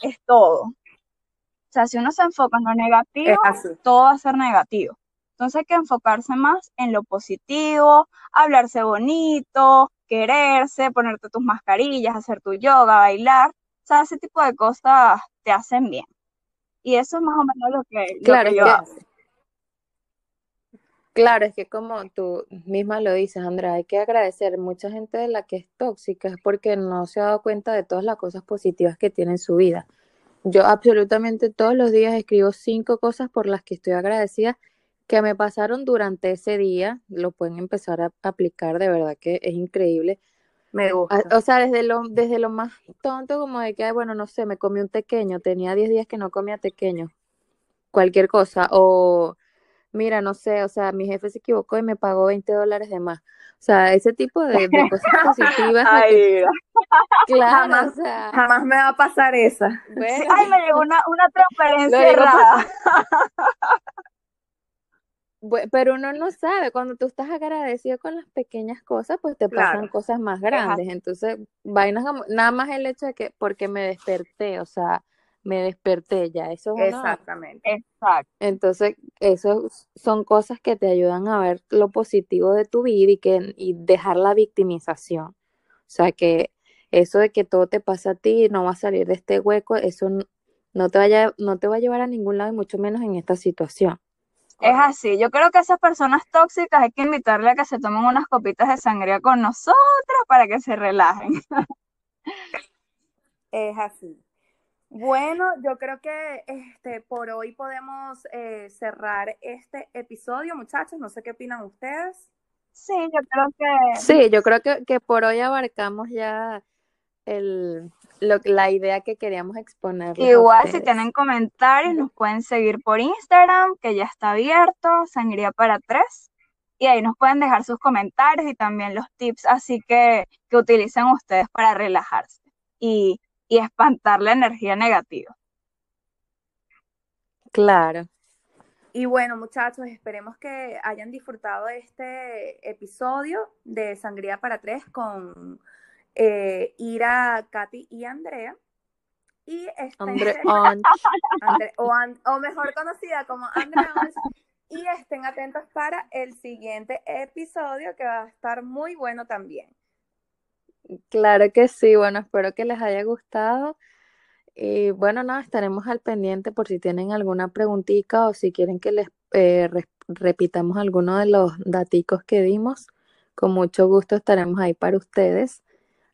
es todo. O sea, si uno se enfoca en lo negativo, todo va a ser negativo. Entonces hay que enfocarse más en lo positivo, hablarse bonito, quererse, ponerte tus mascarillas, hacer tu yoga, bailar. O sea, ese tipo de cosas te hacen bien. Y eso es más o menos lo que, claro, yo hago. Claro, es que como tú misma lo dices, Andrea, hay que agradecer. Mucha gente de la que es tóxica es porque no se ha dado cuenta de todas las cosas positivas que tiene en su vida. Yo absolutamente todos los días escribo cinco cosas por las que estoy agradecida que me pasaron durante ese día. Lo pueden empezar a aplicar, de verdad que es increíble. Me gusta. O sea, desde lo, desde lo más tonto como de que, bueno, no sé, me comí un pequeño, tenía 10 días que no comía pequeño, cualquier cosa, o mira, no sé, o sea, mi jefe se equivocó y me pagó 20 dólares de más. O sea, ese tipo de, [laughs] cosas positivas. Ay, claro, jamás, o sea, jamás me va a pasar esa. Ay, me llegó [laughs] una, una transferencia errada. [laughs] Pero uno no sabe, cuando tú estás agradecido con las pequeñas cosas, pues te pasan cosas más grandes. Entonces, vainas como, nada más el hecho de que, porque me desperté, o sea, me desperté ya, eso es Exactamente. Exacto. Entonces, eso son cosas que te ayudan a ver lo positivo de tu vida y, que, y dejar la victimización. O sea, que eso de que todo te pasa a ti y no va a salir de este hueco, eso no te, vaya, no te va a llevar a ningún lado y mucho menos en esta situación. Es así, yo creo que esas personas tóxicas hay que invitarle a que se tomen unas copitas de sangría con nosotras para que se relajen. [laughs] Es así. Bueno, yo creo que este, por hoy podemos eh, cerrar este episodio, muchachos. No sé qué opinan ustedes. Sí, yo creo que. Sí, yo creo que, que por hoy abarcamos ya el, lo, la idea que queríamos exponer. Igual, si tienen comentarios, nos pueden seguir por Instagram, que ya está abierto, Sangría para Tres. Y ahí nos pueden dejar sus comentarios y también los tips, así que, que utilicen ustedes para relajarse. Y y espantar la energía negativa. Claro. Y bueno, muchachos, esperemos que hayan disfrutado este episodio de Sangría para Tres con eh, Ira, Katy y Andrea. Y [laughs] Andre o, o, mejor conocida como Andrea Y estén atentos para el siguiente episodio que va a estar muy bueno también. Claro que sí, bueno, espero que les haya gustado. Y bueno, nada, estaremos al pendiente por si tienen alguna preguntita o si quieren que les eh, repitamos alguno de los daticos que dimos. Con mucho gusto estaremos ahí para ustedes.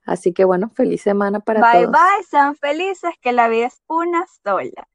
Así que bueno, feliz semana para todos. Bye bye, sean felices, que la vida es una sola.